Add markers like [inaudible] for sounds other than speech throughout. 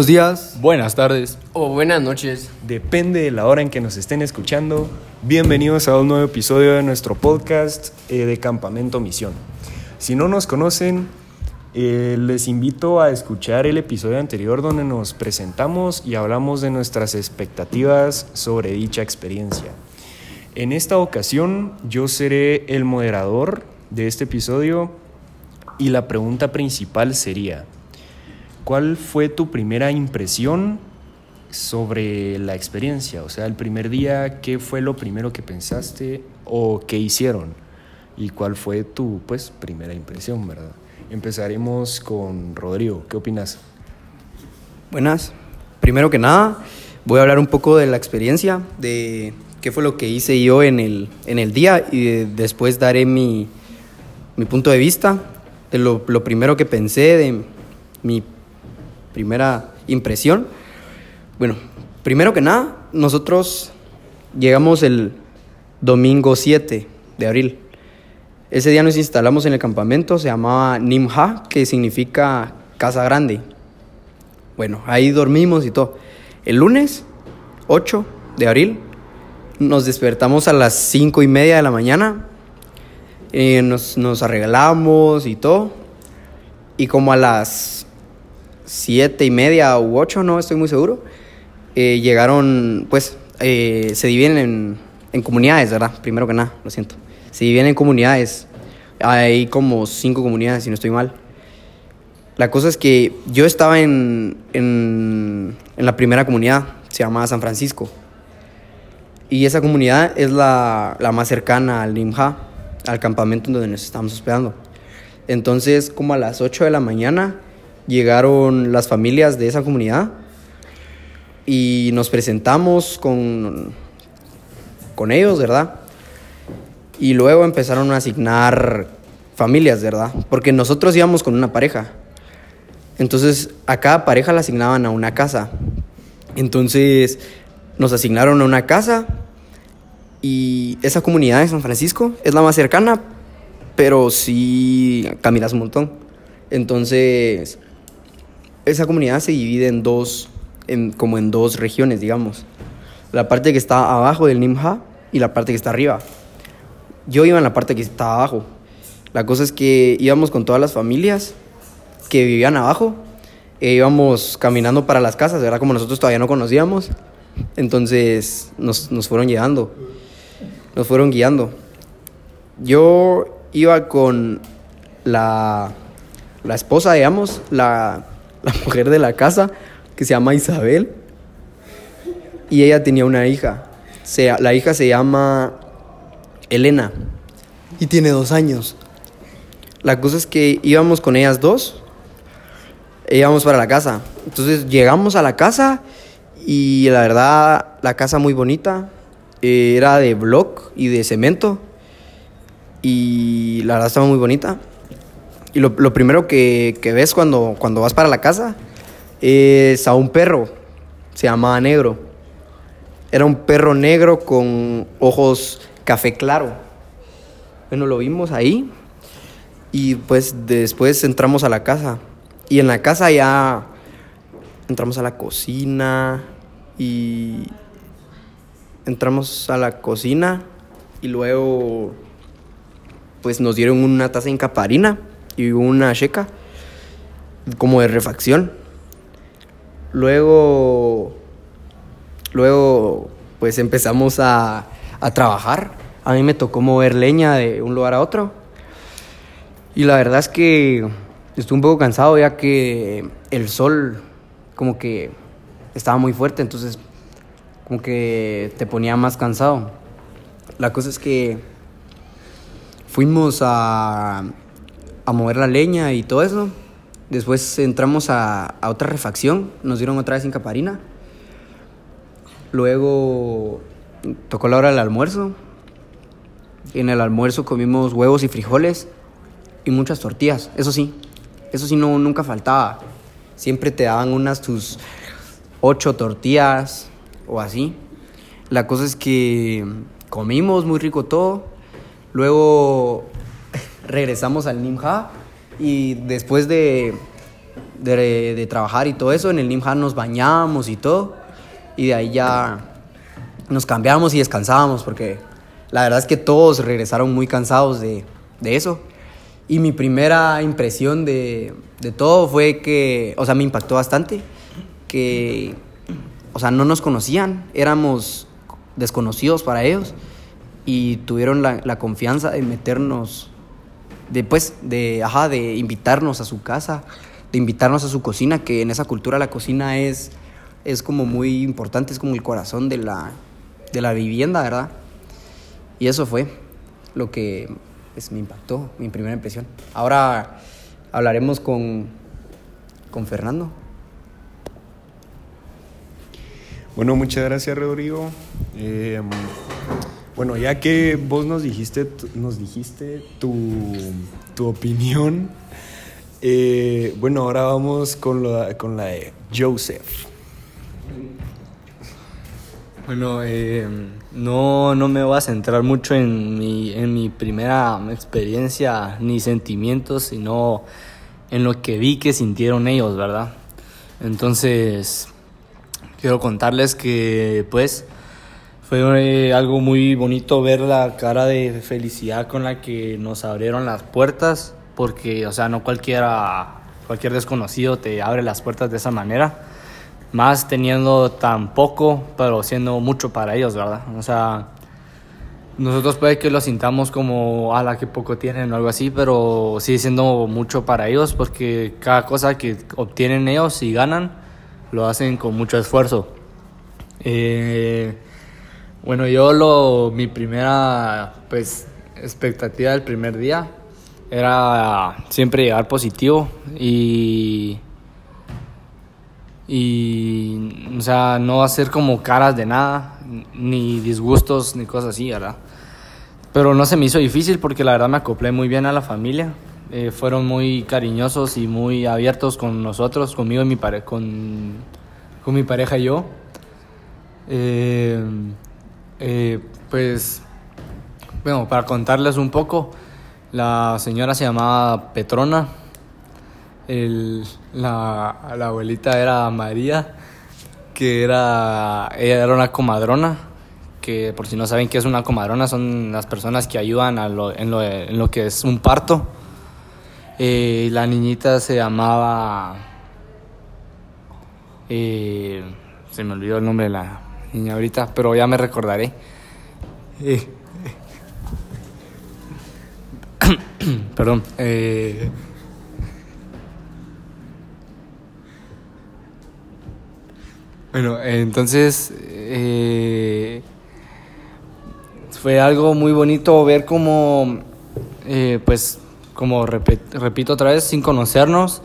Buenos días. Buenas tardes. O buenas noches. Depende de la hora en que nos estén escuchando. Bienvenidos a un nuevo episodio de nuestro podcast eh, de Campamento Misión. Si no nos conocen, eh, les invito a escuchar el episodio anterior donde nos presentamos y hablamos de nuestras expectativas sobre dicha experiencia. En esta ocasión yo seré el moderador de este episodio y la pregunta principal sería, ¿cuál fue tu primera impresión sobre la experiencia? O sea, el primer día, ¿qué fue lo primero que pensaste o qué hicieron? ¿Y cuál fue tu pues, primera impresión, verdad? Empezaremos con Rodrigo, ¿qué opinas? Buenas. Primero que nada, voy a hablar un poco de la experiencia, de qué fue lo que hice yo en el, en el día y después daré mi, mi punto de vista de lo, lo, primero que pensé, de mi primera impresión. Bueno, primero que nada, nosotros llegamos el domingo 7 de abril. Ese día nos instalamos en el campamento, se llamaba Nimha, que significa casa grande. Bueno, ahí dormimos y todo. El lunes 8 de abril nos despertamos a las 5 y media de la mañana eh, nos, nos arreglamos y todo. Y como a las siete y media u ocho, no estoy muy seguro, eh, llegaron, pues, eh, se dividen en, en, comunidades, ¿verdad? Primero que nada, lo siento. Se dividen en comunidades. Hay como cinco comunidades, si no estoy mal. La cosa es que yo estaba en, en, en la primera comunidad, se llama San Francisco. Y esa comunidad es la, la más cercana al Nimja al campamento donde nos estamos hospedando. Entonces, como a las 8 de la mañana, llegaron las familias de esa comunidad y nos presentamos con, con ellos, ¿verdad? Y luego empezaron a asignar familias, ¿verdad? Porque nosotros íbamos con una pareja. Entonces, a cada pareja la asignaban a una casa. Entonces, nos asignaron a una casa y esa comunidad de San Francisco es la más cercana, pero sí caminas un montón. Entonces, esa comunidad se divide en dos, en, como en dos regiones, digamos. La parte que está abajo del Nimha y la parte que está arriba. Yo iba en la parte que está abajo. La cosa es que íbamos con todas las familias que vivían abajo. E íbamos caminando para las casas, ¿verdad? Como nosotros todavía no conocíamos. Entonces nos, nos fueron llevando nos fueron guiando. Yo iba con la, la esposa, digamos, la, la mujer de la casa, que se llama Isabel, y ella tenía una hija. Se, la hija se llama Elena y tiene dos años. La cosa es que íbamos con ellas dos, e íbamos para la casa. Entonces llegamos a la casa y la verdad, la casa muy bonita, eh, era de block y de cemento. Y la verdad estaba muy bonita. Y lo, lo primero que, que, ves cuando, cuando vas para la casa es a un perro. Se llamaba Negro. Era un perro negro con ojos café claro. Bueno, lo vimos ahí. Y pues después entramos a la casa. Y en la casa ya entramos a la cocina. Y entramos a la cocina y luego pues nos dieron una taza en caparina y una checa como de refacción. Luego luego pues empezamos a, a trabajar. A mí me tocó mover leña de un lugar a otro. Y la verdad es que estuve un poco cansado ya que el sol como que estaba muy fuerte, entonces como que te ponía más cansado. La cosa es que fuimos a, a mover la leña y todo eso. Después entramos a, otra refacción, nos dieron otra vez en caparina. Luego tocó la hora del almuerzo. En el almuerzo comimos huevos y frijoles y muchas tortillas. Eso sí, eso sí no, nunca faltaba. Siempre te daban unas tus ocho tortillas, o así. La cosa es que comimos muy rico todo. Luego regresamos al Nimha y después de, de, de trabajar y todo eso, en el Nimja nos bañábamos y todo. Y de ahí ya nos cambiábamos y descansábamos porque la verdad es que todos regresaron muy cansados de, de eso. Y mi primera impresión de, de, todo fue que, o sea, me impactó bastante, que, o sea, no nos conocían, éramos desconocidos para ellos y tuvieron la, la confianza de meternos, de, pues, de, ajá, de invitarnos a su casa, de invitarnos a su cocina, que en esa cultura la cocina es, es como muy importante, es como el corazón de la, de la vivienda, ¿verdad? Y eso fue lo que pues, me impactó, mi primera impresión. Ahora hablaremos con, con Fernando. Bueno, muchas gracias Rodrigo. Eh, bueno, ya que vos nos dijiste, nos dijiste tu, tu opinión, eh, bueno, ahora vamos con, lo, con la de Joseph. Bueno, eh, no, no me voy a centrar mucho en mi, en mi primera experiencia ni sentimientos, sino en lo que vi que sintieron ellos, ¿verdad? Entonces, quiero contarles que pues fue algo muy bonito ver la cara de felicidad con la que nos abrieron las puertas, porque, o sea, no cualquiera, cualquier desconocido te abre las puertas de esa manera más teniendo tan poco, pero siendo mucho para ellos, ¿verdad? O sea, nosotros puede que lo sintamos como, a la que poco tienen o algo así, pero sigue siendo mucho para ellos porque cada cosa que obtienen ellos y ganan, lo hacen con mucho esfuerzo. Eh, bueno, yo lo, mi primera, pues, expectativa del primer día era siempre llegar positivo y y, o sea, no hacer como caras de nada, ni disgustos, ni cosas así, ¿verdad? Pero no se me hizo difícil porque la verdad me acoplé muy bien a la familia. Eh, fueron muy cariñosos y muy abiertos con nosotros, conmigo y mi pare con, con mi pareja y yo. Eh, eh, pues, bueno, para contarles un poco, la señora se llamaba Petrona el, la, la, abuelita era María, que era, ella era una comadrona, que por si no saben qué es una comadrona, son las personas que ayudan a lo, en, lo, en, lo, que es un parto. Eh, la niñita se llamaba... Eh, se me olvidó el nombre de la niña ahorita, pero ya me recordaré. Eh, [coughs] perdón. Eh, Bueno, entonces eh, fue algo muy bonito ver cómo, eh, pues, como repito otra vez, sin conocernos,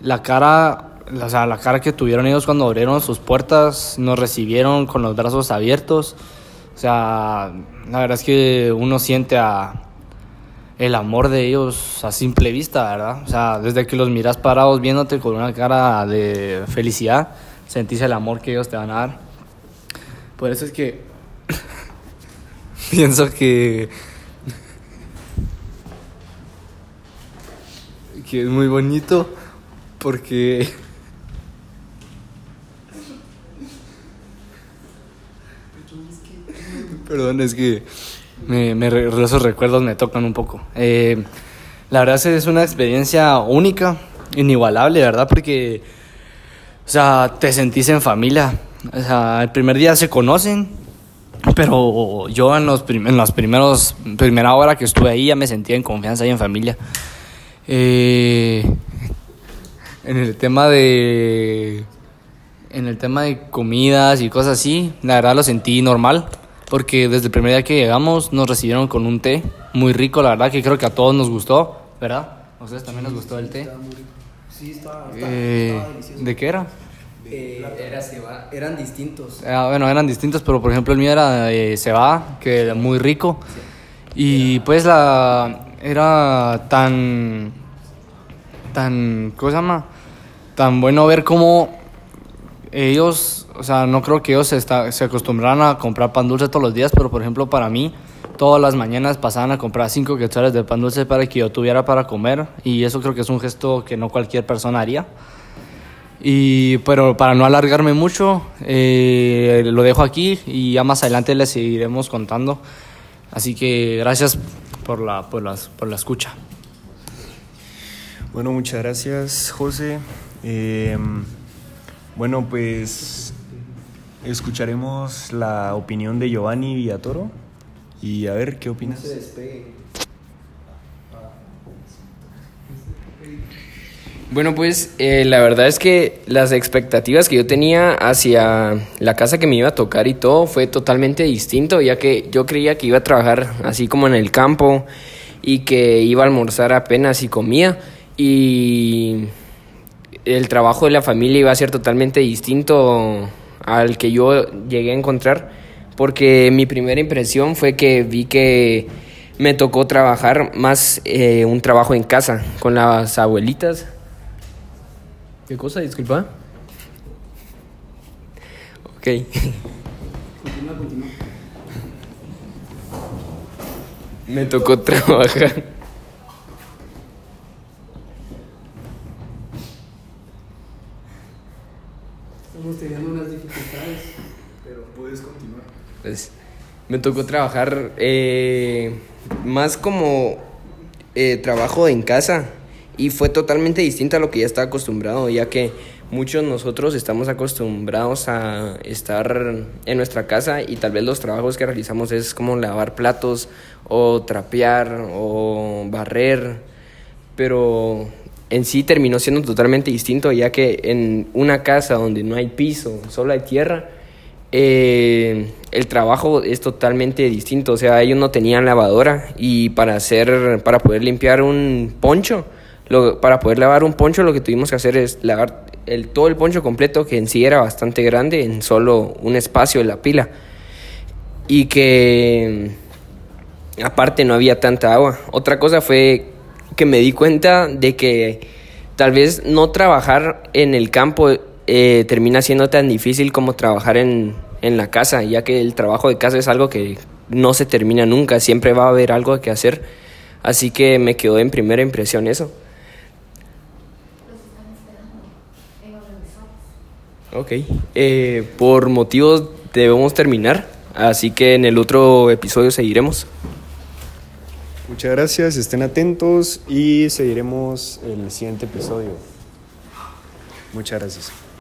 la cara, o sea, la cara que tuvieron ellos cuando abrieron sus puertas, nos recibieron con los brazos abiertos. O sea, la verdad es que uno siente a el amor de ellos a simple vista, ¿verdad? O sea, desde que los miras parados viéndote con una cara de felicidad sentís el amor que ellos te van a dar. Por eso es que [laughs] pienso que que es muy bonito porque [laughs] Perdón, es que me, esos recuerdos me tocan un poco. Eh, la verdad es una experiencia única, inigualable, ¿verdad? Porque o sea, te sentís en familia. O sea, el primer día se conocen, pero yo en los, en los primeros, primera hora que estuve ahí ya me sentía en confianza y en familia. Eh, en el tema de en el tema de comidas y cosas así, la verdad lo sentí normal, porque desde el primer día que llegamos nos recibieron con un té muy rico, la verdad que creo que a todos nos gustó, ¿verdad? ¿A ustedes también nos gustó el té? Sí, estaba, eh, ¿De qué era? Eh, era cebada, eran distintos. Ah, bueno, eran distintos, pero por ejemplo el mío era de cebada, que era muy rico. Y pues la era tan tan ¿cómo se llama? Tan bueno ver cómo ellos, o sea, no creo que ellos se, está, se acostumbraran a comprar pan dulce todos los días, pero por ejemplo para mí todas las mañanas pasaban a comprar cinco quetzales de pan dulce para que yo tuviera para comer y eso creo que es un gesto que no cualquier persona haría. Y, pero para no alargarme mucho, eh, lo dejo aquí y ya más adelante les seguiremos contando. Así que gracias por la, por las, por la escucha. Bueno, muchas gracias, José. Eh, bueno, pues escucharemos la opinión de Giovanni Villatoro y a ver qué opinas. Bueno, pues eh, la verdad es que las expectativas que yo tenía hacia la casa que me iba a tocar y todo fue totalmente distinto, ya que yo creía que iba a trabajar así como en el campo y que iba a almorzar apenas y comía y el trabajo de la familia iba a ser totalmente distinto al que yo llegué a encontrar, porque mi primera impresión fue que vi que me tocó trabajar más eh, un trabajo en casa con las abuelitas ¿Qué cosa? Disculpa. Ok. Continúa, continúa. [laughs] Me tocó trabajar. Estamos teniendo unas dificultades, pero puedes continuar. Pues, me tocó trabajar eh, más como eh, trabajo en casa y fue totalmente distinta a lo que ya estaba acostumbrado, ya que muchos nosotros estamos acostumbrados a estar en nuestra casa y tal vez los trabajos que realizamos es como lavar platos o trapear o barrer, pero en sí terminó siendo totalmente distinto, ya que en una casa donde no hay piso, solo hay tierra, eh, el trabajo es totalmente distinto. O sea, ellos no tenían lavadora y para hacer, para poder limpiar un poncho, para poder lavar un poncho lo que tuvimos que hacer es lavar el, todo el poncho completo, que en sí era bastante grande, en solo un espacio de la pila. Y que aparte no había tanta agua. Otra cosa fue que me di cuenta de que tal vez no trabajar en el campo eh, termina siendo tan difícil como trabajar en, en la casa, ya que el trabajo de casa es algo que no se termina nunca, siempre va a haber algo que hacer. Así que me quedó en primera impresión eso. Ok, eh, por motivos debemos terminar, así que en el otro episodio seguiremos. Muchas gracias, estén atentos y seguiremos el siguiente episodio. Muchas gracias.